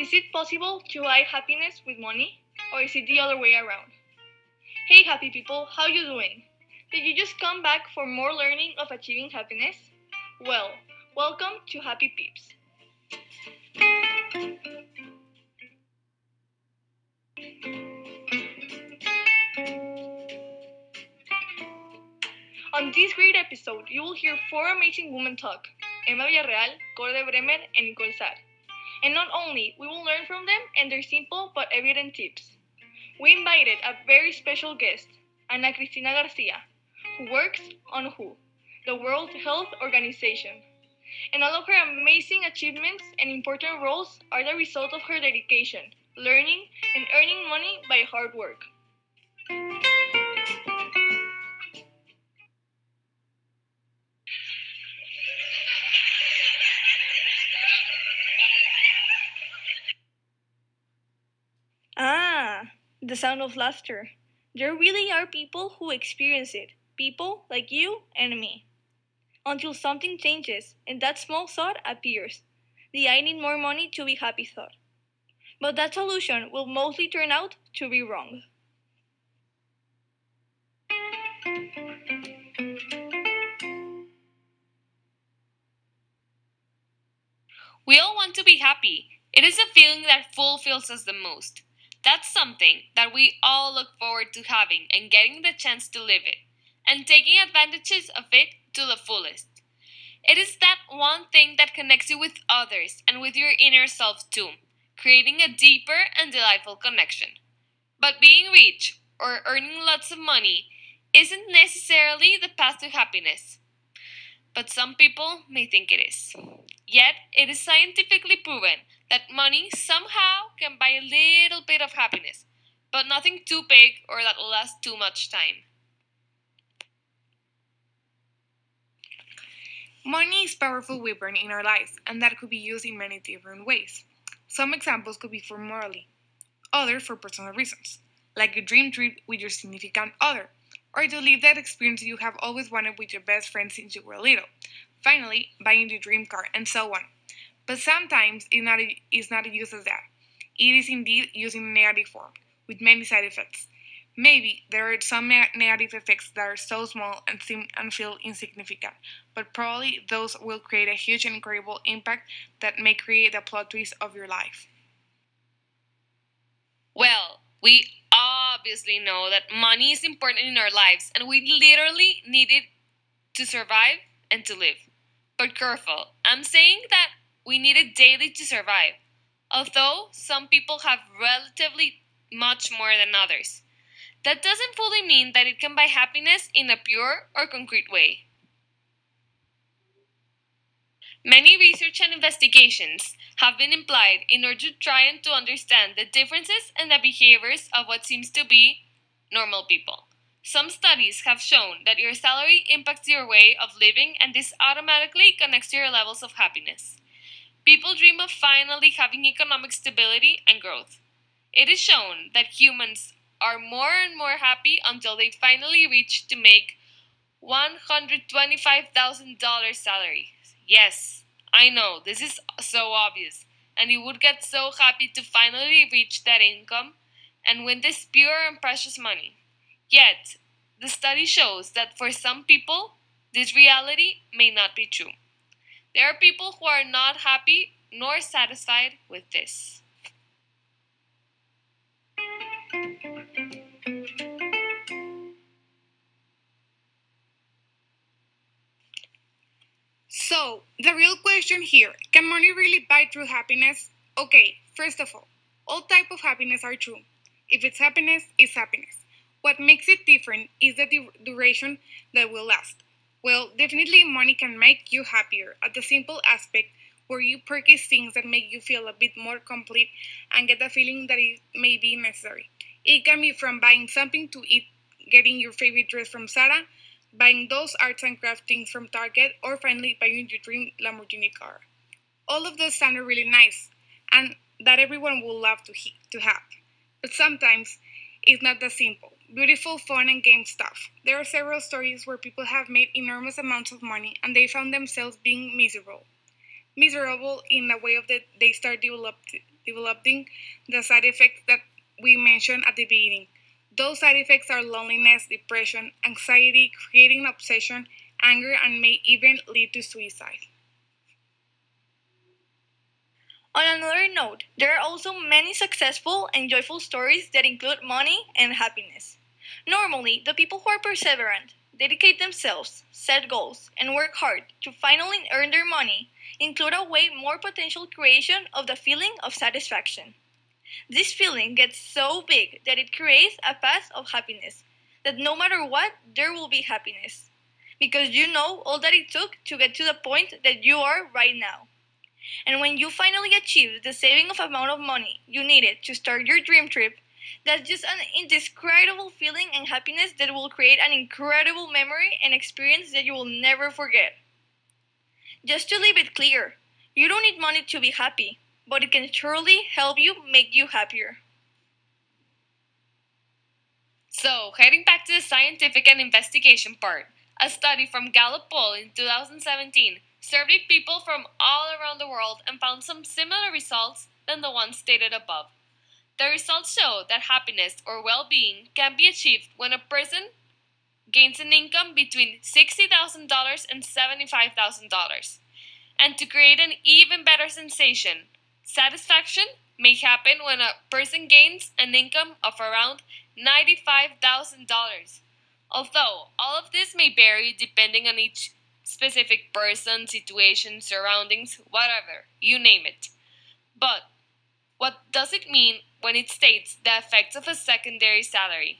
Is it possible to buy happiness with money? Or is it the other way around? Hey happy people, how you doing? Did you just come back for more learning of achieving happiness? Well, welcome to Happy Peeps. On this great episode, you will hear four amazing women talk Emma Villarreal, Corde Bremer, and Nicole Sar. And not only, we will learn from them and their simple but evident tips. We invited a very special guest, Ana Cristina Garcia, who works on WHO, the World Health Organization. And all of her amazing achievements and important roles are the result of her dedication, learning, and earning money by hard work. The sound of laughter. There really are people who experience it, people like you and me. Until something changes and that small thought appears the I need more money to be happy thought. But that solution will mostly turn out to be wrong. We all want to be happy. It is a feeling that fulfills us the most. That's something that we all look forward to having and getting the chance to live it, and taking advantages of it to the fullest. It is that one thing that connects you with others and with your inner self too, creating a deeper and delightful connection. But being rich or earning lots of money isn't necessarily the path to happiness. But some people may think it is. Yet, it is scientifically proven that money somehow can buy a little bit of happiness, but nothing too big or that lasts too much time. Money is powerful weapon in our lives, and that could be used in many different ways. Some examples could be for morally, others for personal reasons, like a dream trip with your significant other, or to live that experience you have always wanted with your best friend since you were little. Finally, buying the dream car, and so on. But sometimes it's not, it's not used as that. It is indeed used in negative form, with many side effects. Maybe there are some negative effects that are so small and seem and feel insignificant, but probably those will create a huge and incredible impact that may create the plot twist of your life. Well, we obviously know that money is important in our lives and we literally need it to survive and to live. But careful, I'm saying that we need it daily to survive, although some people have relatively much more than others. That doesn't fully mean that it can buy happiness in a pure or concrete way. Many research and investigations have been implied in order to try and to understand the differences and the behaviors of what seems to be normal people. Some studies have shown that your salary impacts your way of living and this automatically connects to your levels of happiness. People dream of finally having economic stability and growth. It is shown that humans are more and more happy until they finally reach to make $125,000 salary. Yes, I know, this is so obvious, and you would get so happy to finally reach that income and win this pure and precious money. Yet, the study shows that for some people, this reality may not be true. There are people who are not happy nor satisfied with this. So, the real question here, can money really buy true happiness? Okay, first of all, all type of happiness are true. If it's happiness, it's happiness. What makes it different is the duration that will last. Well, definitely money can make you happier at the simple aspect where you purchase things that make you feel a bit more complete and get the feeling that it may be necessary. It can be from buying something to eat, getting your favorite dress from Zara, buying those arts and crafts things from Target, or finally buying your dream Lamborghini car. All of those sound really nice and that everyone would love to, he- to have. But sometimes it's not that simple beautiful, fun, and game stuff. There are several stories where people have made enormous amounts of money and they found themselves being miserable. Miserable in the way of that they start develop, developing the side effects that we mentioned at the beginning. Those side effects are loneliness, depression, anxiety, creating obsession, anger, and may even lead to suicide. On another note, there are also many successful and joyful stories that include money and happiness. Normally, the people who are perseverant, dedicate themselves, set goals, and work hard to finally earn their money include a way more potential creation of the feeling of satisfaction. This feeling gets so big that it creates a path of happiness, that no matter what, there will be happiness. Because you know all that it took to get to the point that you are right now. And when you finally achieve the saving of amount of money you needed to start your dream trip, that's just an indescribable feeling and happiness that will create an incredible memory and experience that you will never forget. Just to leave it clear, you don't need money to be happy, but it can surely help you make you happier. So, heading back to the scientific and investigation part, a study from Gallup Poll in 2017 surveyed people from all around the world and found some similar results than the ones stated above. The results show that happiness or well being can be achieved when a person gains an income between $60,000 and $75,000. And to create an even better sensation, satisfaction may happen when a person gains an income of around $95,000. Although all of this may vary depending on each specific person, situation, surroundings, whatever, you name it. But what does it mean when it states the effects of a secondary salary?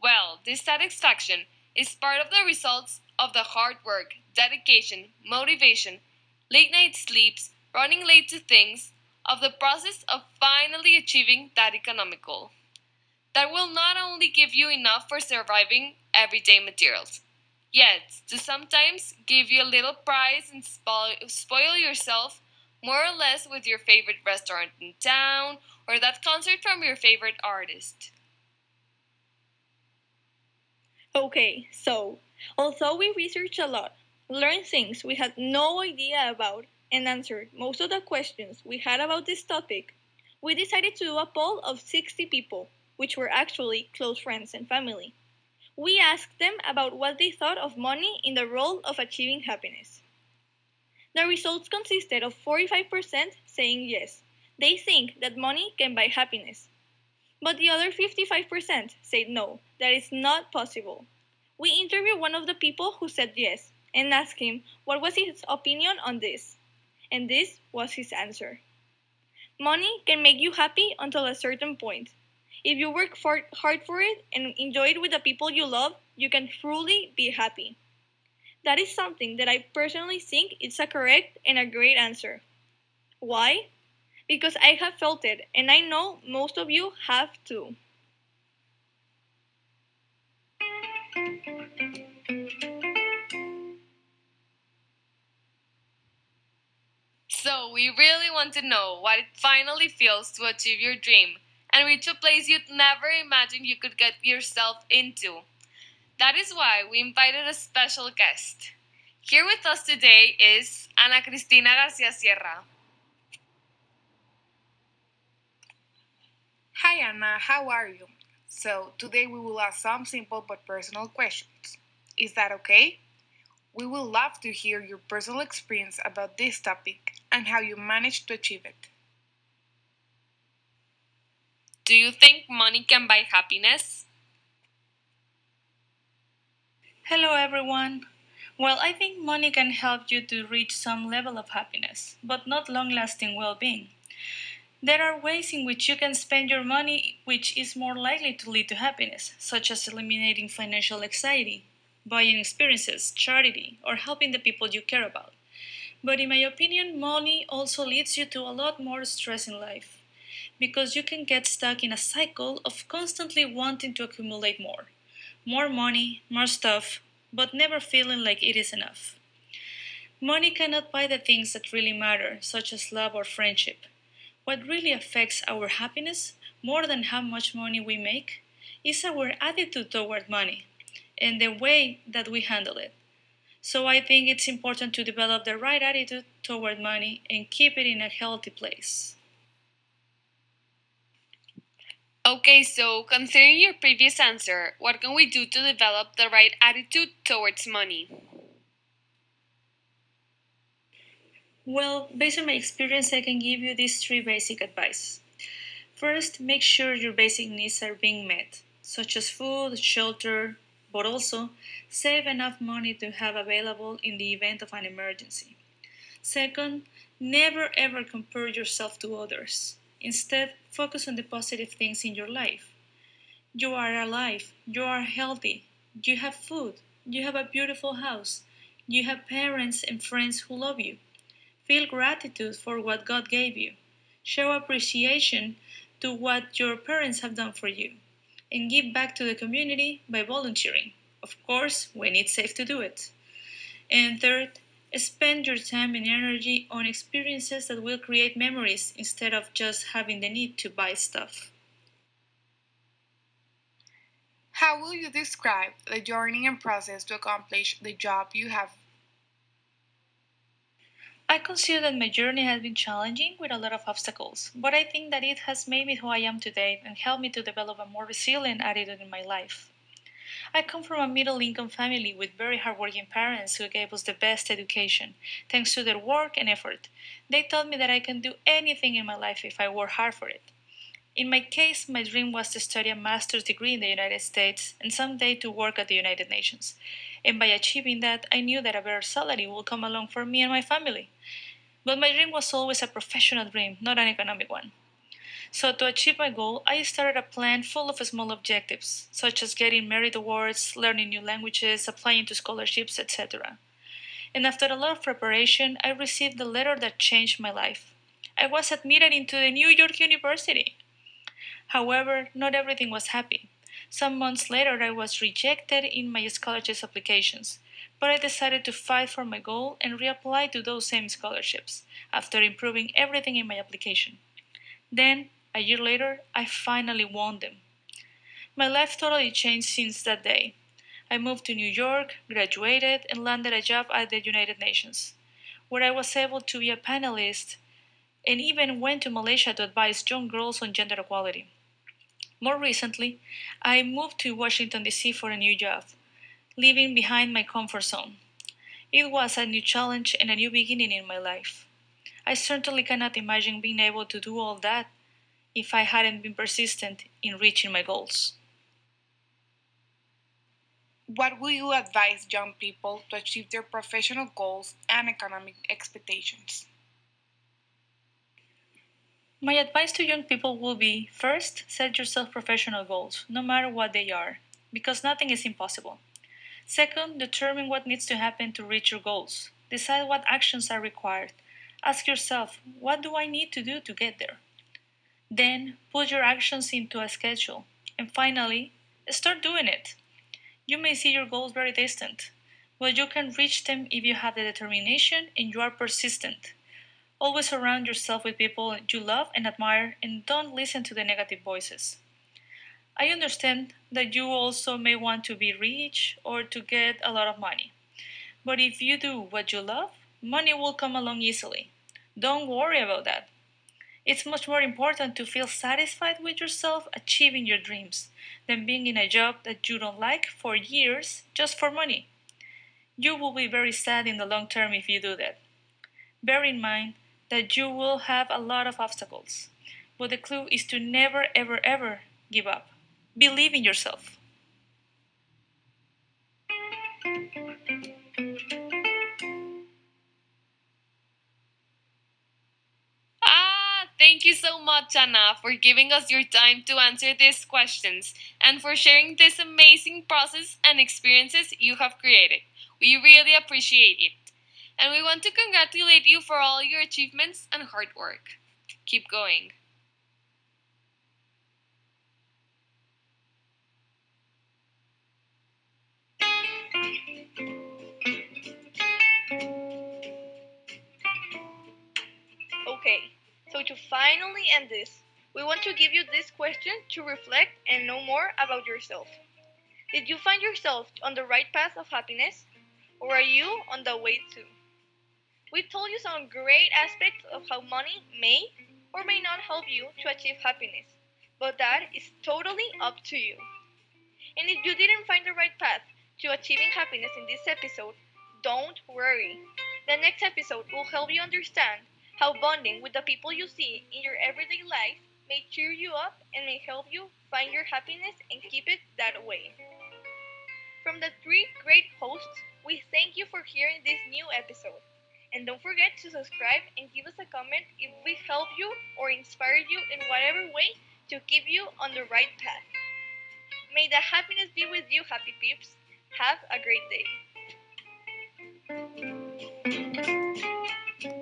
Well, this satisfaction is part of the results of the hard work, dedication, motivation, late night sleeps, running late to things, of the process of finally achieving that economic goal. That will not only give you enough for surviving everyday materials, yet to sometimes give you a little prize and spoil yourself more or less with your favorite restaurant in town or that concert from your favorite artist. Okay, so although we researched a lot, learned things we had no idea about, and answered most of the questions we had about this topic, we decided to do a poll of 60 people, which were actually close friends and family. We asked them about what they thought of money in the role of achieving happiness. The results consisted of 45% saying yes, they think that money can buy happiness. But the other 55% said no, that is not possible. We interviewed one of the people who said yes and asked him what was his opinion on this. And this was his answer. Money can make you happy until a certain point. If you work for, hard for it and enjoy it with the people you love, you can truly be happy. That is something that I personally think is a correct and a great answer. Why? Because I have felt it, and I know most of you have too. So, we really want to know what it finally feels to achieve your dream and reach a place you'd never imagined you could get yourself into. That is why we invited a special guest. Here with us today is Ana Cristina Garcia Sierra. Hi Ana, how are you? So, today we will ask some simple but personal questions. Is that okay? We would love to hear your personal experience about this topic and how you managed to achieve it. Do you think money can buy happiness? Hello, everyone. Well, I think money can help you to reach some level of happiness, but not long lasting well being. There are ways in which you can spend your money which is more likely to lead to happiness, such as eliminating financial anxiety, buying experiences, charity, or helping the people you care about. But in my opinion, money also leads you to a lot more stress in life because you can get stuck in a cycle of constantly wanting to accumulate more more money, more stuff, but never feeling like it is enough. Money cannot buy the things that really matter, such as love or friendship. What really affects our happiness more than how much money we make is our attitude toward money and the way that we handle it. So I think it's important to develop the right attitude toward money and keep it in a healthy place. Okay, so considering your previous answer, what can we do to develop the right attitude towards money? Well, based on my experience, I can give you these three basic advice. First, make sure your basic needs are being met, such as food, shelter, but also save enough money to have available in the event of an emergency. Second, never ever compare yourself to others. Instead, focus on the positive things in your life. You are alive, you are healthy, you have food, you have a beautiful house, you have parents and friends who love you. Feel gratitude for what God gave you. Show appreciation to what your parents have done for you. And give back to the community by volunteering, of course, when it's safe to do it. And third, Spend your time and energy on experiences that will create memories instead of just having the need to buy stuff. How will you describe the journey and process to accomplish the job you have? I consider that my journey has been challenging with a lot of obstacles, but I think that it has made me who I am today and helped me to develop a more resilient attitude in my life. I come from a middle income family with very hardworking parents who gave us the best education, thanks to their work and effort. They taught me that I can do anything in my life if I work hard for it. In my case, my dream was to study a master's degree in the United States and someday to work at the United Nations. And by achieving that, I knew that a better salary would come along for me and my family. But my dream was always a professional dream, not an economic one. So, to achieve my goal, I started a plan full of small objectives, such as getting merit awards, learning new languages, applying to scholarships, etc. And after a lot of preparation, I received the letter that changed my life. I was admitted into the New York University. However, not everything was happy. Some months later, I was rejected in my scholarship applications, but I decided to fight for my goal and reapply to those same scholarships after improving everything in my application. Then, a year later, I finally won them. My life totally changed since that day. I moved to New York, graduated, and landed a job at the United Nations, where I was able to be a panelist and even went to Malaysia to advise young girls on gender equality. More recently, I moved to Washington, D.C. for a new job, leaving behind my comfort zone. It was a new challenge and a new beginning in my life. I certainly cannot imagine being able to do all that if I hadn't been persistent in reaching my goals. What would you advise young people to achieve their professional goals and economic expectations? My advice to young people will be first, set yourself professional goals, no matter what they are, because nothing is impossible. Second, determine what needs to happen to reach your goals. Decide what actions are required. Ask yourself, what do I need to do to get there? Then put your actions into a schedule. And finally, start doing it. You may see your goals very distant, but you can reach them if you have the determination and you are persistent. Always surround yourself with people you love and admire and don't listen to the negative voices. I understand that you also may want to be rich or to get a lot of money. But if you do what you love, money will come along easily. Don't worry about that. It's much more important to feel satisfied with yourself achieving your dreams than being in a job that you don't like for years just for money. You will be very sad in the long term if you do that. Bear in mind that you will have a lot of obstacles, but the clue is to never, ever, ever give up. Believe in yourself. Thank you so much, Ana, for giving us your time to answer these questions and for sharing this amazing process and experiences you have created. We really appreciate it. And we want to congratulate you for all your achievements and hard work. Keep going. Okay. So to finally end this, we want to give you this question to reflect and know more about yourself. Did you find yourself on the right path of happiness? Or are you on the way to? We've told you some great aspects of how money may or may not help you to achieve happiness. but that is totally up to you. And if you didn't find the right path to achieving happiness in this episode, don't worry. The next episode will help you understand how bonding with the people you see in your everyday life may cheer you up and may help you find your happiness and keep it that way. From the three great hosts, we thank you for hearing this new episode. And don't forget to subscribe and give us a comment if we help you or inspire you in whatever way to keep you on the right path. May the happiness be with you, happy peeps. Have a great day.